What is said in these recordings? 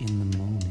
in the morning.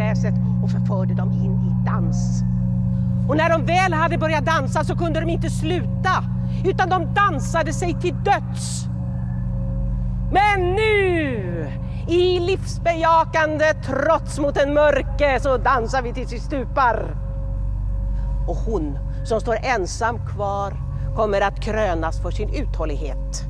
Gräset och förförde dem in i dans. Och när de väl hade börjat dansa så kunde de inte sluta, utan de dansade sig till döds. Men nu, i livsbejakande trots mot en mörke, så dansar vi tills vi stupar. Och hon som står ensam kvar kommer att krönas för sin uthållighet.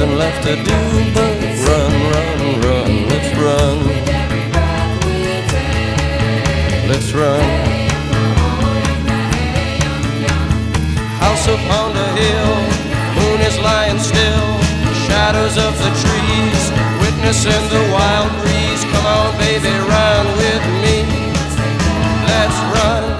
nothing left to do but run, run, run. Let's run. Let's run. House upon the hill, moon is lying still. Shadows of the trees, witnessing the wild breeze. Come on, baby, run with me. Let's run.